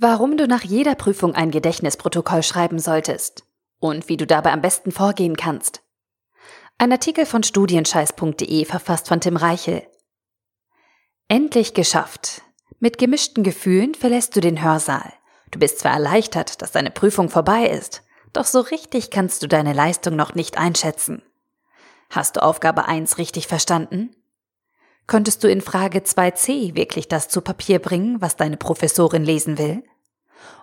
Warum du nach jeder Prüfung ein Gedächtnisprotokoll schreiben solltest und wie du dabei am besten vorgehen kannst. Ein Artikel von studienscheiß.de verfasst von Tim Reichel. Endlich geschafft. Mit gemischten Gefühlen verlässt du den Hörsaal. Du bist zwar erleichtert, dass deine Prüfung vorbei ist, doch so richtig kannst du deine Leistung noch nicht einschätzen. Hast du Aufgabe 1 richtig verstanden? Könntest du in Frage 2c wirklich das zu Papier bringen, was deine Professorin lesen will?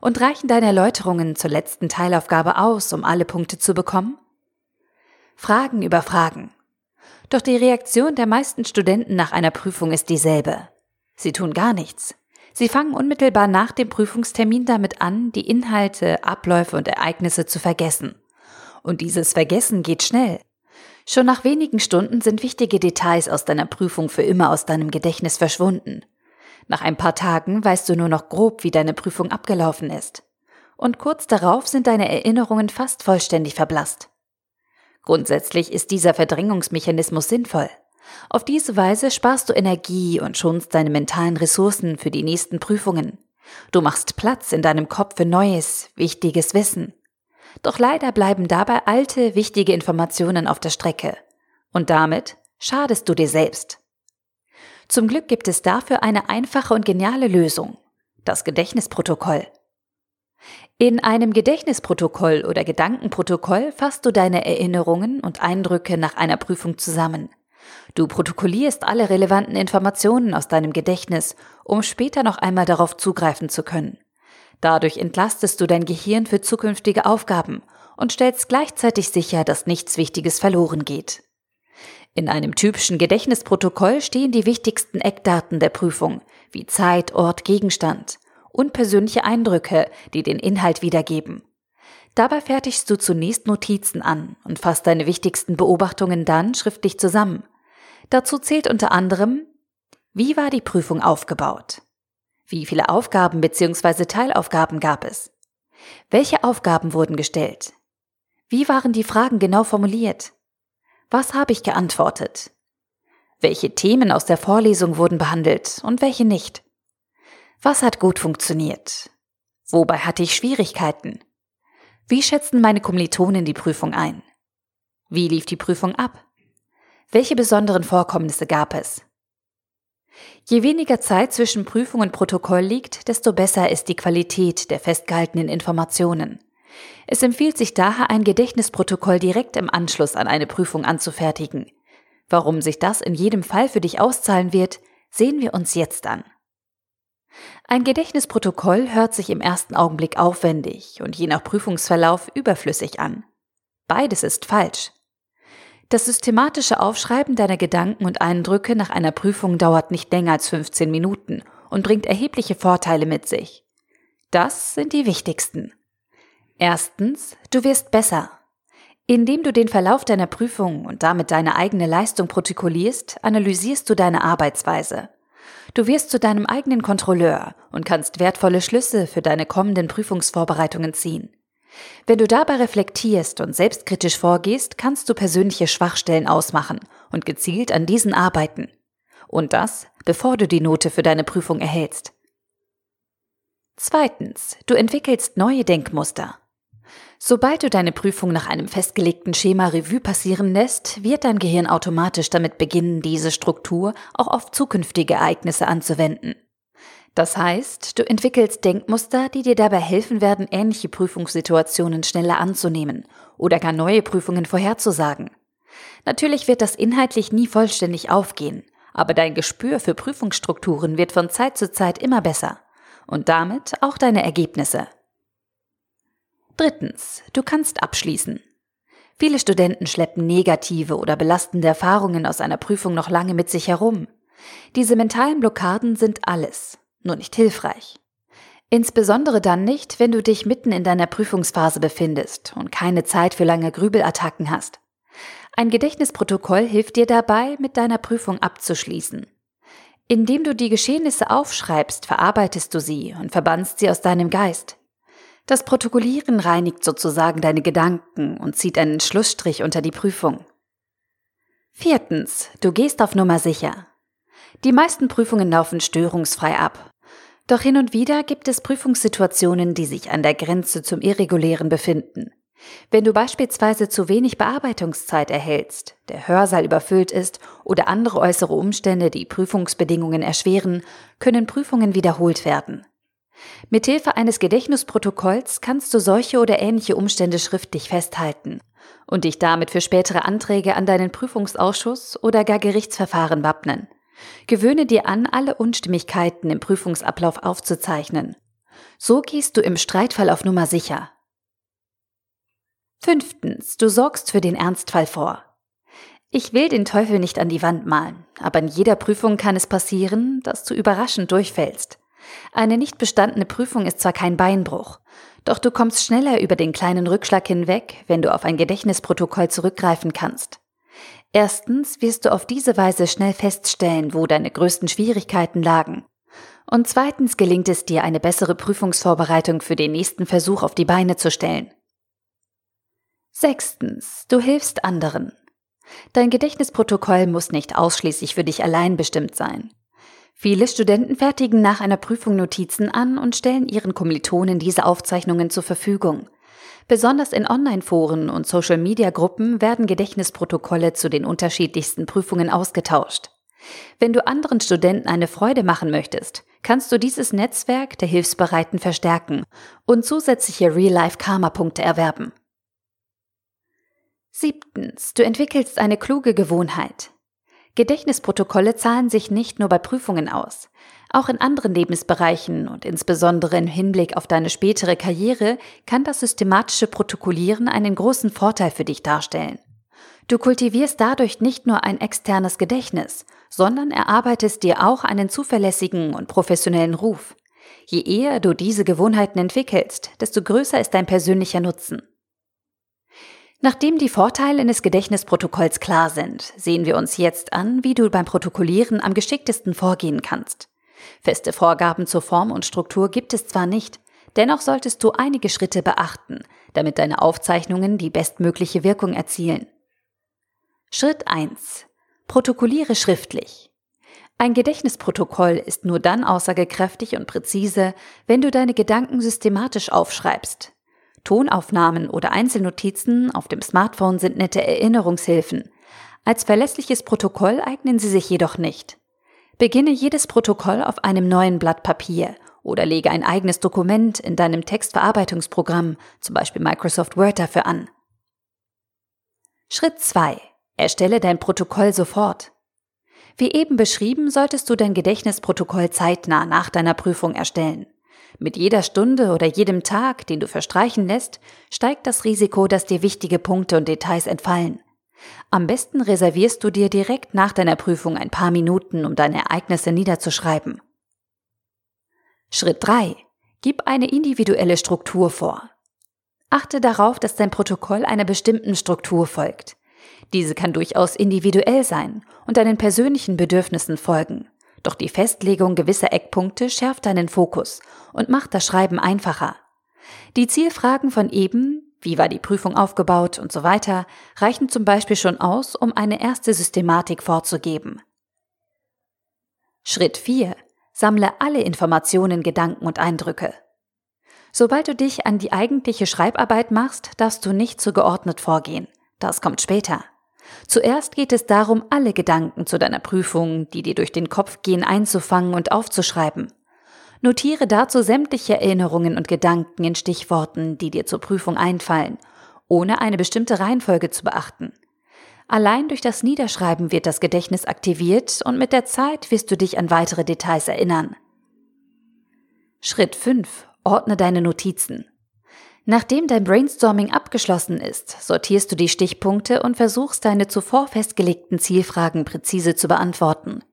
Und reichen deine Erläuterungen zur letzten Teilaufgabe aus, um alle Punkte zu bekommen? Fragen über Fragen. Doch die Reaktion der meisten Studenten nach einer Prüfung ist dieselbe. Sie tun gar nichts. Sie fangen unmittelbar nach dem Prüfungstermin damit an, die Inhalte, Abläufe und Ereignisse zu vergessen. Und dieses Vergessen geht schnell. Schon nach wenigen Stunden sind wichtige Details aus deiner Prüfung für immer aus deinem Gedächtnis verschwunden. Nach ein paar Tagen weißt du nur noch grob, wie deine Prüfung abgelaufen ist. Und kurz darauf sind deine Erinnerungen fast vollständig verblasst. Grundsätzlich ist dieser Verdrängungsmechanismus sinnvoll. Auf diese Weise sparst du Energie und schonst deine mentalen Ressourcen für die nächsten Prüfungen. Du machst Platz in deinem Kopf für neues, wichtiges Wissen. Doch leider bleiben dabei alte, wichtige Informationen auf der Strecke. Und damit schadest du dir selbst. Zum Glück gibt es dafür eine einfache und geniale Lösung. Das Gedächtnisprotokoll. In einem Gedächtnisprotokoll oder Gedankenprotokoll fasst du deine Erinnerungen und Eindrücke nach einer Prüfung zusammen. Du protokollierst alle relevanten Informationen aus deinem Gedächtnis, um später noch einmal darauf zugreifen zu können. Dadurch entlastest du dein Gehirn für zukünftige Aufgaben und stellst gleichzeitig sicher, dass nichts Wichtiges verloren geht. In einem typischen Gedächtnisprotokoll stehen die wichtigsten Eckdaten der Prüfung, wie Zeit, Ort, Gegenstand und persönliche Eindrücke, die den Inhalt wiedergeben. Dabei fertigst du zunächst Notizen an und fasst deine wichtigsten Beobachtungen dann schriftlich zusammen. Dazu zählt unter anderem, wie war die Prüfung aufgebaut? Wie viele Aufgaben bzw. Teilaufgaben gab es? Welche Aufgaben wurden gestellt? Wie waren die Fragen genau formuliert? Was habe ich geantwortet? Welche Themen aus der Vorlesung wurden behandelt und welche nicht? Was hat gut funktioniert? Wobei hatte ich Schwierigkeiten? Wie schätzen meine Kommilitonen die Prüfung ein? Wie lief die Prüfung ab? Welche besonderen Vorkommnisse gab es? Je weniger Zeit zwischen Prüfung und Protokoll liegt, desto besser ist die Qualität der festgehaltenen Informationen. Es empfiehlt sich daher, ein Gedächtnisprotokoll direkt im Anschluss an eine Prüfung anzufertigen. Warum sich das in jedem Fall für dich auszahlen wird, sehen wir uns jetzt an. Ein Gedächtnisprotokoll hört sich im ersten Augenblick aufwendig und je nach Prüfungsverlauf überflüssig an. Beides ist falsch. Das systematische Aufschreiben deiner Gedanken und Eindrücke nach einer Prüfung dauert nicht länger als 15 Minuten und bringt erhebliche Vorteile mit sich. Das sind die wichtigsten. Erstens, du wirst besser. Indem du den Verlauf deiner Prüfung und damit deine eigene Leistung protokollierst, analysierst du deine Arbeitsweise. Du wirst zu deinem eigenen Kontrolleur und kannst wertvolle Schlüsse für deine kommenden Prüfungsvorbereitungen ziehen. Wenn du dabei reflektierst und selbstkritisch vorgehst, kannst du persönliche Schwachstellen ausmachen und gezielt an diesen arbeiten. Und das, bevor du die Note für deine Prüfung erhältst. Zweitens, du entwickelst neue Denkmuster. Sobald du deine Prüfung nach einem festgelegten Schema Revue passieren lässt, wird dein Gehirn automatisch damit beginnen, diese Struktur auch auf zukünftige Ereignisse anzuwenden. Das heißt, du entwickelst Denkmuster, die dir dabei helfen werden, ähnliche Prüfungssituationen schneller anzunehmen oder gar neue Prüfungen vorherzusagen. Natürlich wird das inhaltlich nie vollständig aufgehen, aber dein Gespür für Prüfungsstrukturen wird von Zeit zu Zeit immer besser und damit auch deine Ergebnisse. Drittens, du kannst abschließen. Viele Studenten schleppen negative oder belastende Erfahrungen aus einer Prüfung noch lange mit sich herum. Diese mentalen Blockaden sind alles, nur nicht hilfreich. Insbesondere dann nicht, wenn du dich mitten in deiner Prüfungsphase befindest und keine Zeit für lange Grübelattacken hast. Ein Gedächtnisprotokoll hilft dir dabei, mit deiner Prüfung abzuschließen. Indem du die Geschehnisse aufschreibst, verarbeitest du sie und verbannst sie aus deinem Geist. Das Protokollieren reinigt sozusagen deine Gedanken und zieht einen Schlussstrich unter die Prüfung. Viertens, du gehst auf Nummer sicher. Die meisten Prüfungen laufen störungsfrei ab. Doch hin und wieder gibt es Prüfungssituationen, die sich an der Grenze zum Irregulären befinden. Wenn du beispielsweise zu wenig Bearbeitungszeit erhältst, der Hörsaal überfüllt ist oder andere äußere Umstände die Prüfungsbedingungen erschweren, können Prüfungen wiederholt werden. Mithilfe eines Gedächtnisprotokolls kannst du solche oder ähnliche Umstände schriftlich festhalten und dich damit für spätere Anträge an deinen Prüfungsausschuss oder gar Gerichtsverfahren wappnen. Gewöhne dir an, alle Unstimmigkeiten im Prüfungsablauf aufzuzeichnen. So gehst du im Streitfall auf Nummer sicher. Fünftens, du sorgst für den Ernstfall vor. Ich will den Teufel nicht an die Wand malen, aber in jeder Prüfung kann es passieren, dass du überraschend durchfällst. Eine nicht bestandene Prüfung ist zwar kein Beinbruch, doch du kommst schneller über den kleinen Rückschlag hinweg, wenn du auf ein Gedächtnisprotokoll zurückgreifen kannst. Erstens wirst du auf diese Weise schnell feststellen, wo deine größten Schwierigkeiten lagen. Und zweitens gelingt es dir, eine bessere Prüfungsvorbereitung für den nächsten Versuch auf die Beine zu stellen. Sechstens, du hilfst anderen. Dein Gedächtnisprotokoll muss nicht ausschließlich für dich allein bestimmt sein. Viele Studenten fertigen nach einer Prüfung Notizen an und stellen ihren Kommilitonen diese Aufzeichnungen zur Verfügung. Besonders in Online-Foren und Social-Media-Gruppen werden Gedächtnisprotokolle zu den unterschiedlichsten Prüfungen ausgetauscht. Wenn du anderen Studenten eine Freude machen möchtest, kannst du dieses Netzwerk der Hilfsbereiten verstärken und zusätzliche Real-Life-Karma-Punkte erwerben. Siebtens, du entwickelst eine kluge Gewohnheit. Gedächtnisprotokolle zahlen sich nicht nur bei Prüfungen aus. Auch in anderen Lebensbereichen und insbesondere im Hinblick auf deine spätere Karriere kann das systematische Protokollieren einen großen Vorteil für dich darstellen. Du kultivierst dadurch nicht nur ein externes Gedächtnis, sondern erarbeitest dir auch einen zuverlässigen und professionellen Ruf. Je eher du diese Gewohnheiten entwickelst, desto größer ist dein persönlicher Nutzen. Nachdem die Vorteile eines Gedächtnisprotokolls klar sind, sehen wir uns jetzt an, wie du beim Protokollieren am geschicktesten vorgehen kannst. Feste Vorgaben zur Form und Struktur gibt es zwar nicht, dennoch solltest du einige Schritte beachten, damit deine Aufzeichnungen die bestmögliche Wirkung erzielen. Schritt 1. Protokolliere schriftlich. Ein Gedächtnisprotokoll ist nur dann aussagekräftig und präzise, wenn du deine Gedanken systematisch aufschreibst, Tonaufnahmen oder Einzelnotizen auf dem Smartphone sind nette Erinnerungshilfen. Als verlässliches Protokoll eignen sie sich jedoch nicht. Beginne jedes Protokoll auf einem neuen Blatt Papier oder lege ein eigenes Dokument in deinem Textverarbeitungsprogramm, zum Beispiel Microsoft Word, dafür an. Schritt 2. Erstelle dein Protokoll sofort. Wie eben beschrieben, solltest du dein Gedächtnisprotokoll zeitnah nach deiner Prüfung erstellen. Mit jeder Stunde oder jedem Tag, den du verstreichen lässt, steigt das Risiko, dass dir wichtige Punkte und Details entfallen. Am besten reservierst du dir direkt nach deiner Prüfung ein paar Minuten, um deine Ereignisse niederzuschreiben. Schritt 3. Gib eine individuelle Struktur vor. Achte darauf, dass dein Protokoll einer bestimmten Struktur folgt. Diese kann durchaus individuell sein und deinen persönlichen Bedürfnissen folgen. Doch die Festlegung gewisser Eckpunkte schärft deinen Fokus und macht das Schreiben einfacher. Die Zielfragen von eben, wie war die Prüfung aufgebaut und so weiter, reichen zum Beispiel schon aus, um eine erste Systematik vorzugeben. Schritt 4. Sammle alle Informationen, Gedanken und Eindrücke. Sobald du dich an die eigentliche Schreibarbeit machst, darfst du nicht zu geordnet vorgehen. Das kommt später. Zuerst geht es darum, alle Gedanken zu deiner Prüfung, die dir durch den Kopf gehen, einzufangen und aufzuschreiben. Notiere dazu sämtliche Erinnerungen und Gedanken in Stichworten, die dir zur Prüfung einfallen, ohne eine bestimmte Reihenfolge zu beachten. Allein durch das Niederschreiben wird das Gedächtnis aktiviert und mit der Zeit wirst du dich an weitere Details erinnern. Schritt 5. Ordne deine Notizen. Nachdem dein Brainstorming abgeschlossen ist, sortierst du die Stichpunkte und versuchst deine zuvor festgelegten Zielfragen präzise zu beantworten.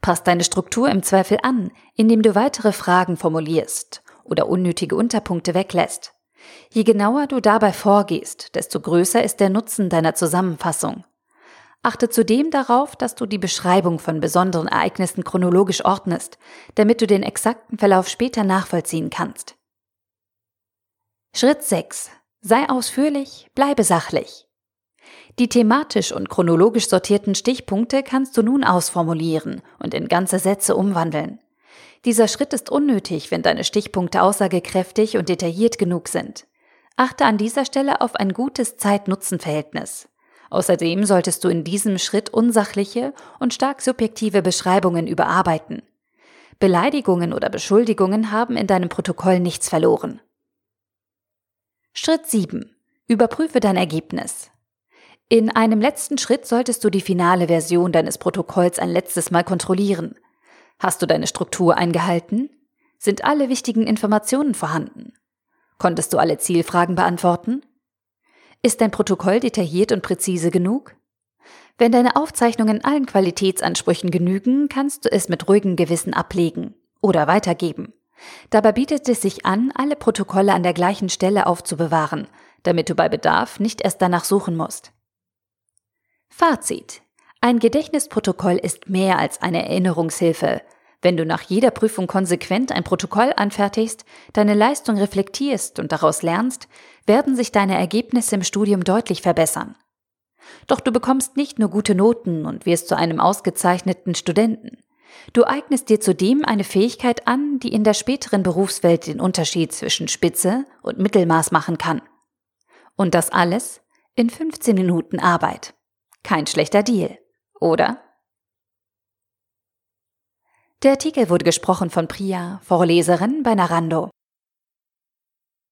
Passt deine Struktur im Zweifel an, indem du weitere Fragen formulierst oder unnötige Unterpunkte weglässt. Je genauer du dabei vorgehst, desto größer ist der Nutzen deiner Zusammenfassung. Achte zudem darauf, dass du die Beschreibung von besonderen Ereignissen chronologisch ordnest, damit du den exakten Verlauf später nachvollziehen kannst. Schritt 6. Sei ausführlich, bleibe sachlich. Die thematisch und chronologisch sortierten Stichpunkte kannst du nun ausformulieren und in ganze Sätze umwandeln. Dieser Schritt ist unnötig, wenn deine Stichpunkte aussagekräftig und detailliert genug sind. Achte an dieser Stelle auf ein gutes Zeit-Nutzen-Verhältnis. Außerdem solltest du in diesem Schritt unsachliche und stark subjektive Beschreibungen überarbeiten. Beleidigungen oder Beschuldigungen haben in deinem Protokoll nichts verloren. Schritt 7. Überprüfe dein Ergebnis. In einem letzten Schritt solltest du die finale Version deines Protokolls ein letztes Mal kontrollieren. Hast du deine Struktur eingehalten? Sind alle wichtigen Informationen vorhanden? Konntest du alle Zielfragen beantworten? Ist dein Protokoll detailliert und präzise genug? Wenn deine Aufzeichnungen allen Qualitätsansprüchen genügen, kannst du es mit ruhigem Gewissen ablegen oder weitergeben. Dabei bietet es sich an, alle Protokolle an der gleichen Stelle aufzubewahren, damit du bei Bedarf nicht erst danach suchen musst. Fazit. Ein Gedächtnisprotokoll ist mehr als eine Erinnerungshilfe. Wenn du nach jeder Prüfung konsequent ein Protokoll anfertigst, deine Leistung reflektierst und daraus lernst, werden sich deine Ergebnisse im Studium deutlich verbessern. Doch du bekommst nicht nur gute Noten und wirst zu einem ausgezeichneten Studenten. Du eignest dir zudem eine Fähigkeit an, die in der späteren Berufswelt den Unterschied zwischen Spitze und Mittelmaß machen kann. Und das alles in 15 Minuten Arbeit. Kein schlechter Deal, oder? Der Artikel wurde gesprochen von Priya, Vorleserin bei Narando.